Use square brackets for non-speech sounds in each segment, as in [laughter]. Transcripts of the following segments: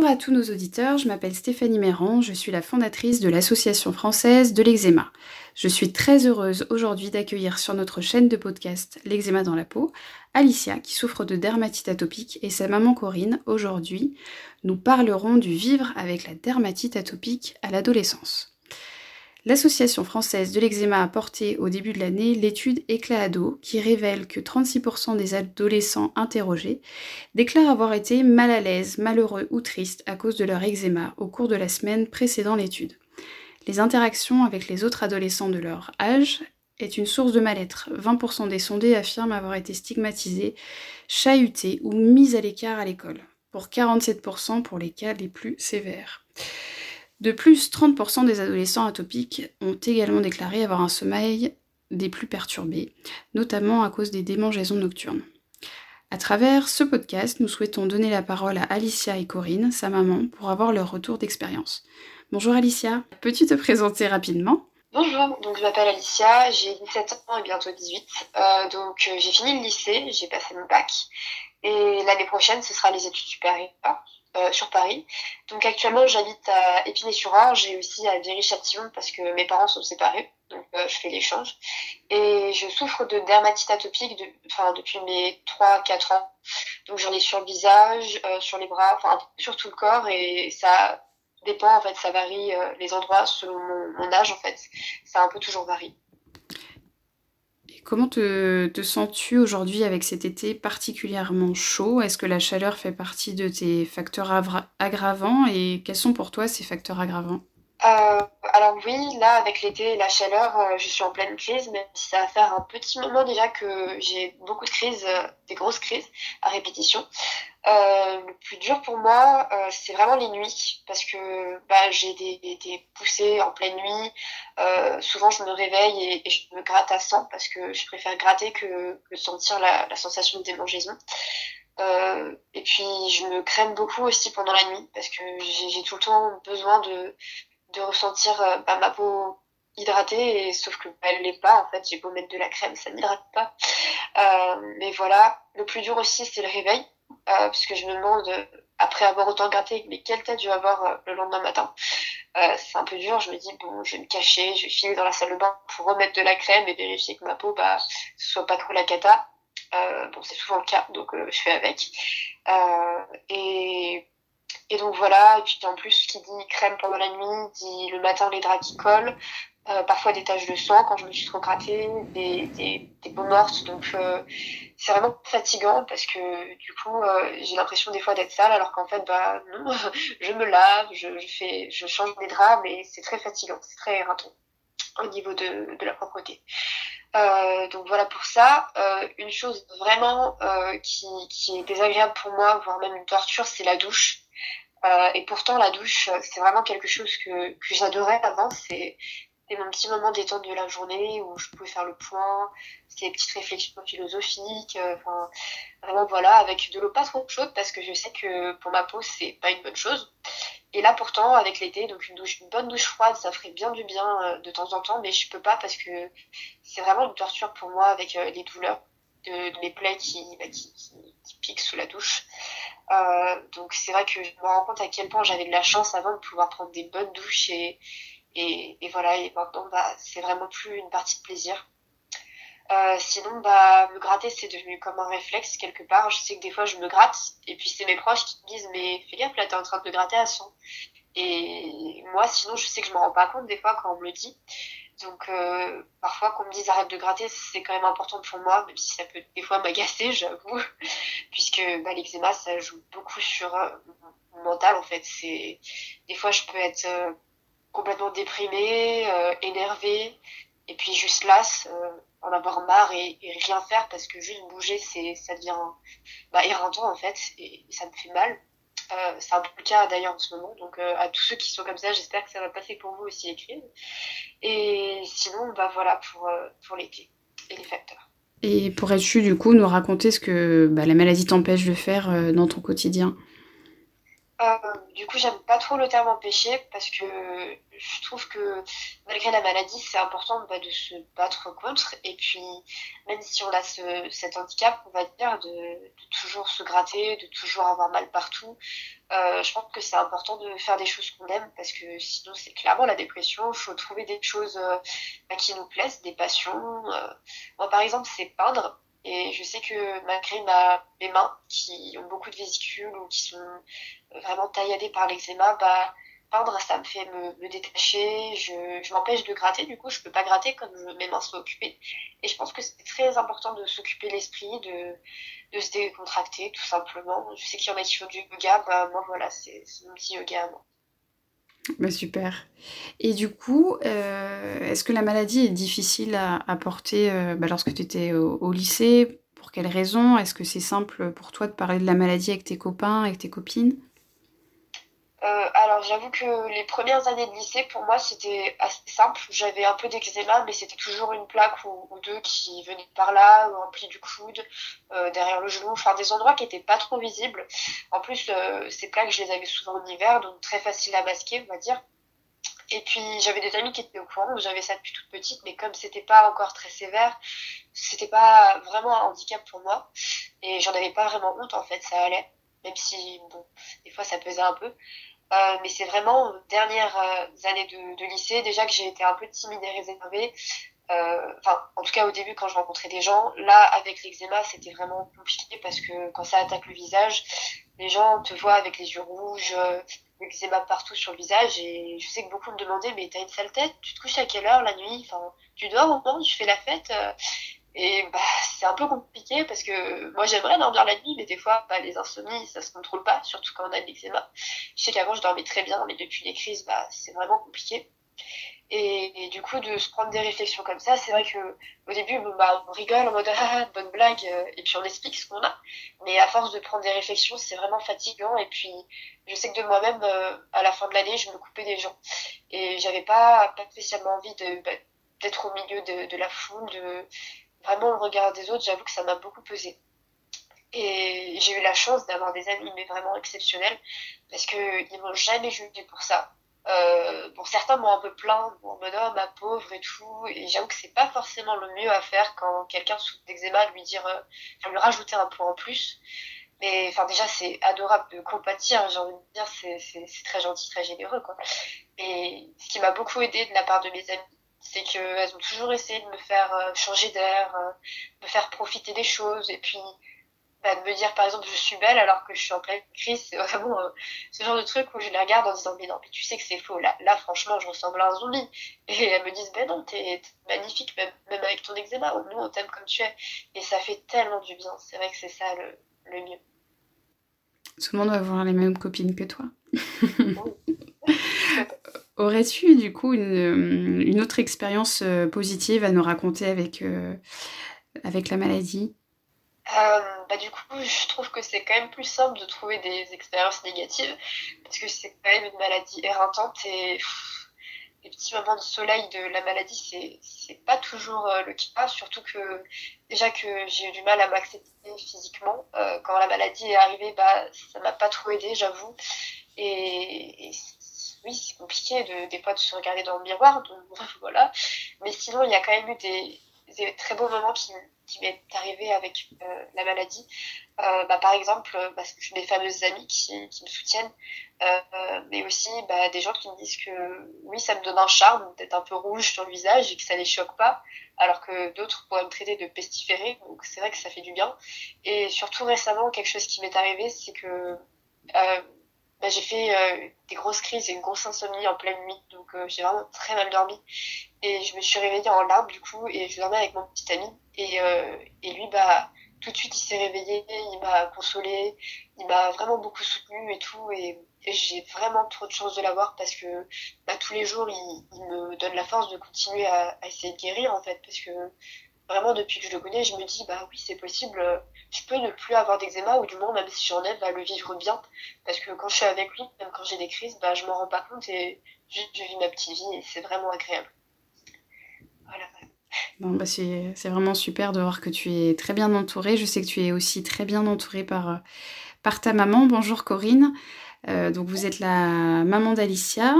Bonjour à tous nos auditeurs, je m'appelle Stéphanie Méran, je suis la fondatrice de l'Association française de l'eczéma. Je suis très heureuse aujourd'hui d'accueillir sur notre chaîne de podcast L'eczéma dans la peau Alicia qui souffre de dermatite atopique et sa maman Corinne. Aujourd'hui, nous parlerons du vivre avec la dermatite atopique à l'adolescence. L'Association française de l'eczéma a porté au début de l'année l'étude Éclat Ado qui révèle que 36% des adolescents interrogés déclarent avoir été mal à l'aise, malheureux ou tristes à cause de leur eczéma au cours de la semaine précédant l'étude. Les interactions avec les autres adolescents de leur âge est une source de mal-être. 20% des sondés affirment avoir été stigmatisés, chahutés ou mis à l'écart à l'école, pour 47% pour les cas les plus sévères. De plus, 30% des adolescents atopiques ont également déclaré avoir un sommeil des plus perturbés, notamment à cause des démangeaisons nocturnes. À travers ce podcast, nous souhaitons donner la parole à Alicia et Corinne, sa maman, pour avoir leur retour d'expérience. Bonjour Alicia, peux-tu te présenter rapidement? Bonjour, donc je m'appelle Alicia, j'ai 17 ans et bientôt 18. Euh, donc euh, j'ai fini le lycée, j'ai passé mon bac et l'année prochaine ce sera les études supérieures euh, sur Paris. Donc actuellement j'habite à Épinay-sur-Orge et aussi à Viry-Châtillon parce que mes parents sont séparés, donc je fais l'échange. Et je souffre de dermatite atopique de, enfin, depuis mes 3-4 ans. Donc j'en ai sur le visage, sur les bras, enfin sur tout le corps et ça dépend en fait, ça varie euh, les endroits selon mon, âge en fait. Ça un peu toujours varie. Comment te sens-tu aujourd'hui avec cet été particulièrement chaud? Est-ce que la chaleur fait partie de tes facteurs aggravants? Et quels sont pour toi ces facteurs aggravants? Euh, alors oui, là avec l'été et la chaleur, euh, je suis en pleine crise, même si ça va faire un petit moment déjà que j'ai beaucoup de crises, euh, des grosses crises à répétition. Euh, le plus dur pour moi, c'est vraiment les nuits, parce que bah, j'ai des, poussées en pleine nuit. souvent, je me réveille et, je me gratte à sang, parce que je préfère gratter que, sentir la, la sensation de démangeaison. Euh, et puis je me crème beaucoup aussi pendant la nuit parce que j'ai tout le temps besoin de, de ressentir euh, bah, ma peau hydratée et sauf que bah, elle l'est pas en fait j'ai beau mettre de la crème ça n'hydrate pas. Euh, mais voilà le plus dur aussi c'est le réveil euh, parce que je me demande après avoir autant gratté mais quelle tête je vais avoir euh, le lendemain matin. Euh, c'est un peu dur je me dis bon je vais me cacher je vais filer dans la salle de bain pour remettre de la crème et vérifier que ma peau bah soit pas trop la cata. Bon c'est souvent le cas donc je fais avec. Et et donc voilà, et puis en plus, qui dit crème pendant la nuit, dit le matin les draps qui collent, euh, parfois des taches de sang quand je me suis trop grattée, des, des, des peaux. Donc euh, c'est vraiment fatigant parce que du coup, euh, j'ai l'impression des fois d'être sale alors qu'en fait, bah [laughs] non, je me lave, je, je, fais, je change mes draps, mais c'est très fatigant, c'est très éreintant au niveau de, de la propreté. Euh, donc voilà pour ça. Euh, une chose vraiment euh, qui, qui est désagréable pour moi, voire même une torture, c'est la douche. Euh, et pourtant, la douche, c'est vraiment quelque chose que, que j'adorais avant. C'est mon petit moment détente de la journée où je pouvais faire le point, c'était des petites réflexions philosophiques, euh, enfin vraiment voilà, avec de l'eau pas trop chaude parce que je sais que pour ma peau c'est pas une bonne chose. Et là pourtant avec l'été, donc une douche, une bonne douche froide, ça ferait bien du bien euh, de temps en temps, mais je peux pas parce que c'est vraiment une torture pour moi avec les douleurs de, de mes plaies qui, bah, qui, qui piquent sous la douche. Euh, donc c'est vrai que je me rends compte à quel point j'avais de la chance avant de pouvoir prendre des bonnes douches et, voilà, et maintenant bah, c'est vraiment plus une partie de plaisir. Euh, sinon, bah, me gratter, c'est devenu comme un réflexe quelque part. Je sais que des fois, je me gratte, et puis c'est mes proches qui me disent, mais fais gaffe, là, t'es en train de te gratter à son. Et moi, sinon, je sais que je me rends pas compte des fois quand on me le dit. Donc euh, parfois qu'on me dise arrête de gratter, c'est quand même important pour moi, même si ça peut des fois m'agacer, [laughs] j'avoue, puisque bah, l'eczéma ça joue beaucoup sur euh, mon mental en fait. C'est des fois je peux être euh, complètement déprimée, euh, énervée, et puis juste lasse, euh, en avoir marre et, rien faire parce que juste bouger c'est ça devient bah, éreintant en fait et ça me fait mal. Euh, c'est un peu le cas d'ailleurs en ce moment. Donc euh, à tous ceux qui sont comme ça, j'espère que ça va passer pour vous aussi les. Et sinon, bah voilà pour, euh, l'été et les facteurs. Et pourrais-tu du coup nous raconter ce que bah, la maladie t'empêche de faire dans ton quotidien euh, du coup, j'aime pas trop le terme empêcher parce que je trouve que malgré la maladie, c'est important bah, de se battre contre. Et puis, même si on a ce, cet handicap, on va dire, de, toujours se gratter, de toujours avoir mal partout, euh, je pense que c'est important de faire des choses qu'on aime parce que sinon, c'est clairement la dépression. Il faut trouver des choses euh, bah, qui nous plaisent, des passions. Euh. Moi, par exemple, c'est peindre. Et je sais que malgré ma, mes mains qui ont beaucoup de vésicules ou qui sont vraiment tailladées par l'eczéma, bah, peindre, ça me fait me, me détacher, je, je m'empêche de gratter, du coup, je peux pas gratter comme mes mains sont occupées. Et je pense que c'est très important de s'occuper l'esprit, de, de se décontracter, tout simplement. Je sais qu'il y en a qui font du yoga, bah, moi, voilà, c'est mon petit yoga moi. Bah, super. Et du coup, euh, est-ce que la maladie est difficile à, porter euh, bah, lorsque tu étais au, lycée? Pour quelles raisons Est-ce que c'est simple pour toi de parler de la maladie avec tes copains, avec tes copines? Euh, alors j'avoue que les premières années de lycée pour moi c'était assez simple. J'avais un peu d'eczéma mais c'était toujours une plaque ou, deux qui venait par là, ou un pli du coude, euh, derrière le genou, enfin des endroits qui étaient pas trop visibles. En plus euh, ces plaques je les avais souvent en hiver donc très facile à masquer on va dire. Et puis j'avais des amis qui étaient au courant, j'avais ça depuis toute petite, mais comme c'était pas encore très sévère, c'était pas vraiment un handicap pour moi. Et j'en avais pas vraiment honte en fait, ça allait. Même si bon, des fois ça pesait un peu. Euh, mais c'est vraiment aux dernières euh, années de, de, lycée déjà que j'ai été un peu timide et réservée. Euh, enfin, en tout cas au début quand je rencontrais des gens, là avec l'eczéma c'était vraiment compliqué parce que quand ça attaque le visage, les gens te voient avec les yeux rouges, euh, l'eczéma partout sur le visage. Et je sais que beaucoup me demandaient mais t'as une sale tête, tu te couches à quelle heure la nuit, enfin tu dors au moins, tu fais la fête et bah, c'est un peu compliqué parce que moi j'aimerais dormir la nuit, mais des fois bah, les insomnies ça se contrôle pas, surtout quand on a de l'eczéma. Je sais qu'avant je dormais très bien, mais depuis les crises bah, c'est vraiment compliqué. Et, du coup de se prendre des réflexions comme ça, c'est vrai que au début bah, on rigole en mode ah bonne blague et puis on explique ce qu'on a, mais à force de prendre des réflexions c'est vraiment fatigant et puis je sais que de moi-même euh, à la fin de l'année je me coupais des gens et j'avais pas, pas spécialement envie de bah, d'être au milieu de, de la foule, de vraiment le regard des autres, j'avoue que ça m'a beaucoup pesé. Et j'ai eu la chance d'avoir des amis, mais vraiment exceptionnels, parce qu'ils m'ont jamais jugé pour ça. Euh, bon, certains m'ont un peu plaint, en mode oh ma pauvre et tout, et j'avoue que c'est pas forcément le mieux à faire quand quelqu'un souffre d'eczéma, lui dire, euh, lui rajouter un point en plus. Mais enfin déjà c'est adorable de compatir, j'ai envie de dire, c'est très gentil, très généreux quoi. Et ce qui m'a beaucoup aidé de la part de mes amis, c'est qu'elles ont toujours essayé de me faire euh, changer d'air, euh, me faire profiter des choses, et puis bah, de me dire par exemple je suis belle alors que je suis en pleine crise, c'est vraiment euh, ce genre de truc où je les regarde en disant mais non, mais tu sais que c'est faux, là, là franchement je ressemble à un zombie. Et elles me disent ben non, t'es magnifique, même, même avec ton eczéma, nous on t'aime comme tu es. Et ça fait tellement du bien, c'est vrai que c'est ça le, le mieux. Tout le monde va voir les mêmes copines que toi. [laughs] [laughs] Aurais-tu du coup une, une autre expérience euh, positive à nous raconter avec, euh, avec la maladie? Euh, bah, Du coup, je trouve que c'est quand même plus simple de trouver des expériences négatives parce que c'est quand même une maladie éreintante et pff, les petits moments de soleil de la maladie, c'est pas toujours euh, le cas, surtout que déjà que j'ai eu du mal à m'accepter physiquement. Euh, quand la maladie est arrivée, bah, ça m'a pas trop aidé, j'avoue. Et oui, c'est compliqué de, des fois de se regarder dans le miroir, donc [laughs] voilà. Mais sinon, il y a quand même eu des, des très beaux moments qui, qui m'est arrivé avec euh, la maladie. Euh, bah, par exemple, bah, j'ai des fameuses amies qui, qui me soutiennent, euh, mais aussi bah, des gens qui me disent que oui, ça me donne un charme d'être un peu rouge sur le visage et que ça les choque pas, alors que d'autres pourraient me traiter de pestiférée, donc c'est vrai que ça fait du bien. Et surtout récemment, quelque chose qui m'est arrivé, c'est que bah, j'ai fait euh, des grosses crises et une grosse insomnie en pleine nuit, donc euh, j'ai vraiment très mal dormi. Et je me suis réveillée en larmes du coup, et je dormais avec mon petit ami. Et, euh, et lui, bah, tout de suite, il s'est réveillé, il m'a consolé, il m'a vraiment beaucoup soutenu et tout. Et, et j'ai vraiment trop de chance de l'avoir parce que bah, tous les jours, il, il, me donne la force de continuer à, à essayer de guérir en fait, parce que vraiment depuis que je le connais, je me dis bah oui c'est possible, je peux ne plus avoir d'eczéma ou du moins même si j'en ai, bah, le vivre bien. Parce que quand je suis avec lui, même quand j'ai des crises, bah je m'en rends pas compte et juste je vis ma petite vie et c'est vraiment agréable. Voilà. Bon, bah c'est vraiment super de voir que tu es très bien entourée. Je sais que tu es aussi très bien entourée par, par ta maman. Bonjour Corinne. Donc vous êtes la maman d'Alicia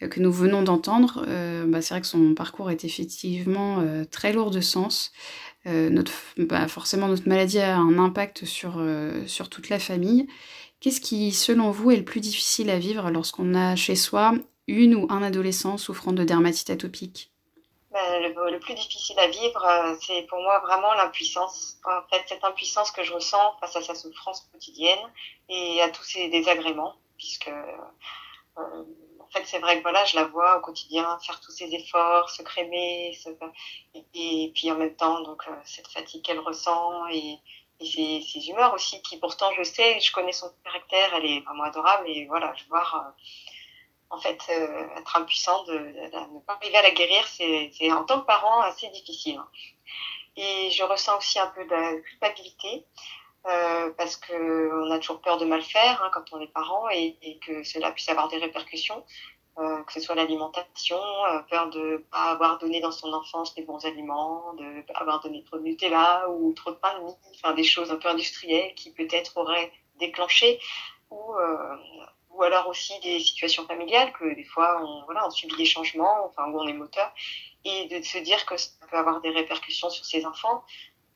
que nous venons d'entendre. Bah, c'est vrai que son parcours est effectivement très lourd de sens. bah, forcément, notre maladie a un impact sur, sur toute la famille. Qu'est-ce qui, selon vous, est le plus difficile à vivre lorsqu'on a chez soi une ou un adolescent souffrant de dermatite atopique? Le, plus difficile à vivre, euh, c'est pour moi vraiment l'impuissance. En fait, cette impuissance que je ressens face à sa souffrance quotidienne et à tous ses désagréments, puisque euh, en fait, c'est vrai que voilà, je la vois au quotidien faire tous ses efforts, se crémer, et, puis en même temps, donc euh, cette fatigue qu'elle ressent et, ses, humeurs aussi, qui pourtant je sais, je connais son caractère, elle est vraiment adorable et voilà, je vois en fait euh, être impuissant de, ne pas arriver à la guérir, c'est en tant que parent assez difficile. Et je ressens aussi un peu de culpabilité euh, parce que on a toujours peur de mal faire hein, quand on est parent et, que cela puisse avoir des répercussions. Euh, que ce soit l'alimentation, peur de pas avoir donné dans son enfance les bons aliments, de pas avoir donné trop de Nutella ou trop de pain de mie, enfin des choses un peu industrielles qui peut-être auraient déclenché ou ou alors aussi des situations familiales que des fois on voilà on subit des changements, enfin où on est moteur et de se dire que ça peut avoir des répercussions sur ses enfants.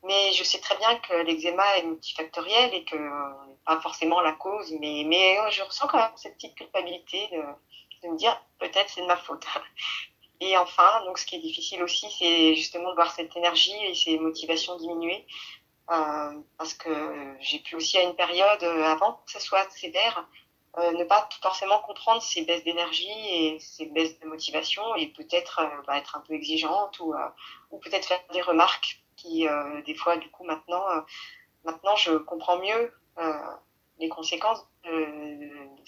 Mais je sais très bien que l'eczéma est multifactoriel et que euh, pas forcément la cause, mais mais je ressens quand même cette petite culpabilité de de me dire peut-être c'est de ma faute. [laughs] Et enfin, donc ce qui est difficile aussi, c'est justement de voir cette énergie et ces motivations diminuer. Euh, parce que j'ai pu aussi à une période, euh, avant que ce soit sévère, euh, ne pas forcément comprendre ces baisses d'énergie et ces baisses de motivation et peut-être euh, bah, être un peu exigeante ou, euh, ou peut-être faire des remarques qui, des fois, du coup, maintenant, maintenant je comprends mieux les conséquences de, de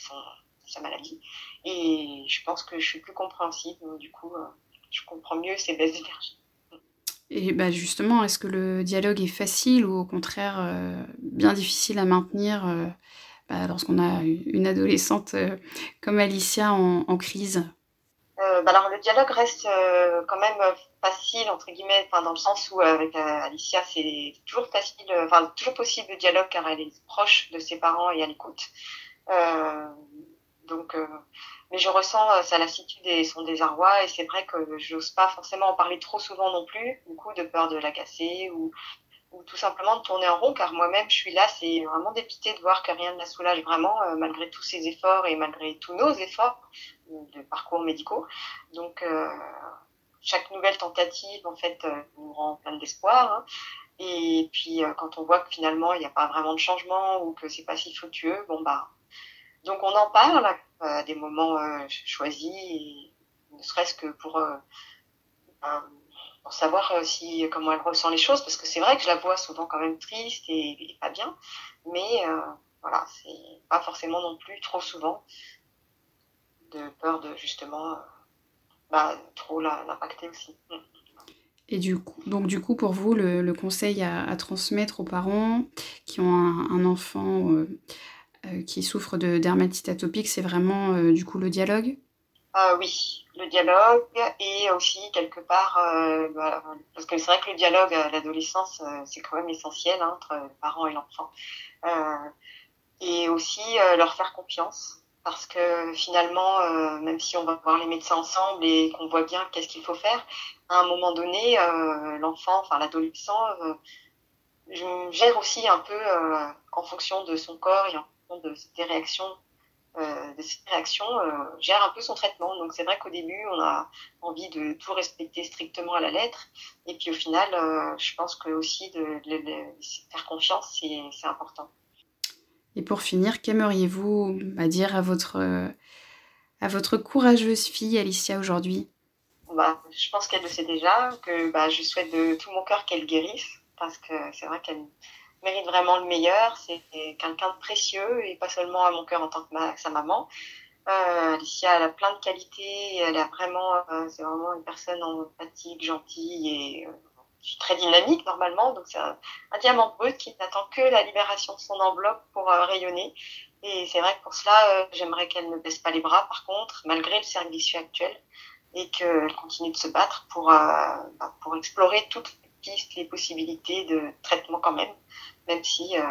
sa maladie. Et je pense que je suis plus compréhensible, du coup, je comprends mieux ces baisses d'énergie. Et bah justement, est-ce que le dialogue est facile ou au contraire bien difficile à maintenir bah, lorsqu'on a une adolescente comme Alicia en, crise bah alors le dialogue reste quand même facile entre guillemets, dans le sens où avec Alicia c'est toujours facile, enfin toujours possible le dialogue car elle est proche de ses parents et à l'écoute. Donc, euh, mais je ressens euh, sa lassitude et son désarroi, et c'est vrai que j'ose pas forcément en parler trop souvent non plus, du coup, de peur de l'agacer ou, ou tout simplement de tourner en rond, car moi-même, je suis là, c'est vraiment dépité de voir que rien ne la soulage vraiment, euh, malgré tous ses efforts et malgré tous nos efforts de parcours médicaux. Donc, chaque nouvelle tentative, en fait, nous rend plein d'espoir. Hein. Et puis, quand on voit que finalement, il n'y a pas vraiment de changement ou que c'est pas si fructueux, bon, bah, donc on en parle à des moments euh, choisis, ne serait-ce que pour, euh, pour savoir euh, si comment elle ressent les choses, parce que c'est vrai que je la vois souvent quand même triste et, pas bien, mais voilà, c'est pas forcément non plus trop souvent de peur de justement bah, trop l'impacter aussi. Mm. Et du coup, donc du coup, pour vous, le, conseil à, transmettre aux parents qui ont un, enfant euh, qui souffrent de dermatite atopique, c'est vraiment euh, du coup le dialogue? Euh, Oui, le dialogue et aussi quelque part, bah, parce que c'est vrai que le dialogue à l'adolescence, c'est quand même essentiel hein, entre le parent et l'enfant. et aussi leur faire confiance parce que finalement, même si on va voir les médecins ensemble et qu'on voit bien qu'est-ce qu'il faut faire, à un moment donné, l'enfant, enfin l'adolescent, gère aussi un peu en fonction de son corps et en de ces réactions, euh, de ces réactions euh, gère un peu son traitement. Donc c'est vrai qu'au début, on a envie de tout respecter strictement à la lettre. Et puis au final, euh, je pense que aussi de, faire confiance, c'est important. Et pour finir, qu'aimeriez-vous bah, dire à votre, à votre courageuse fille Alicia aujourd'hui? Bah, Je pense qu'elle le sait déjà, que bah, je souhaite de tout mon cœur qu'elle guérisse, parce que c'est vrai qu'elle mérite vraiment le meilleur. C'est quelqu'un de précieux et pas seulement à mon cœur en tant que sa maman. Euh, Alicia, elle a plein de qualités. Elle a vraiment, euh, c'est vraiment une personne empathique, gentille et euh, très dynamique normalement. Donc c'est un, diamant brut qui n'attend que la libération de son enveloppe pour euh, rayonner. Et c'est vrai que pour cela, euh, j'aimerais qu'elle ne baisse pas les bras. Par contre, malgré le service actuel, et qu'elle continue de se battre pour bah, pour explorer toutes les pistes, les possibilités de traitement quand même même si, euh,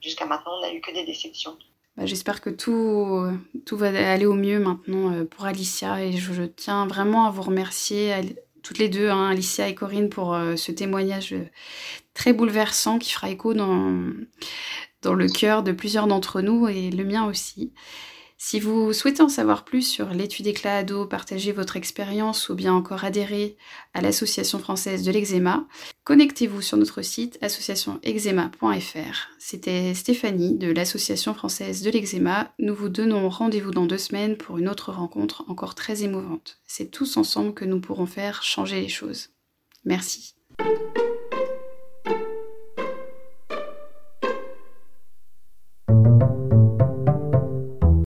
jusqu'à maintenant, on n'a eu que des déceptions. bah, j'espère que tout, va aller au mieux maintenant euh, pour Alicia et je, tiens vraiment à vous remercier toutes les deux, hein, Alicia et Corinne, pour euh, ce témoignage très bouleversant qui fera écho dans le cœur de plusieurs d'entre nous et le mien aussi. Si vous souhaitez en savoir plus sur l'étude éclat ado, partager votre expérience ou bien encore adhérer à l'Association française de l'eczéma, connectez-vous sur notre site associationeczéma.fr. C'était Stéphanie de l'Association française de l'eczéma. Nous vous donnons rendez-vous dans deux semaines pour une autre rencontre encore très émouvante. C'est tous ensemble que nous pourrons faire changer les choses. Merci.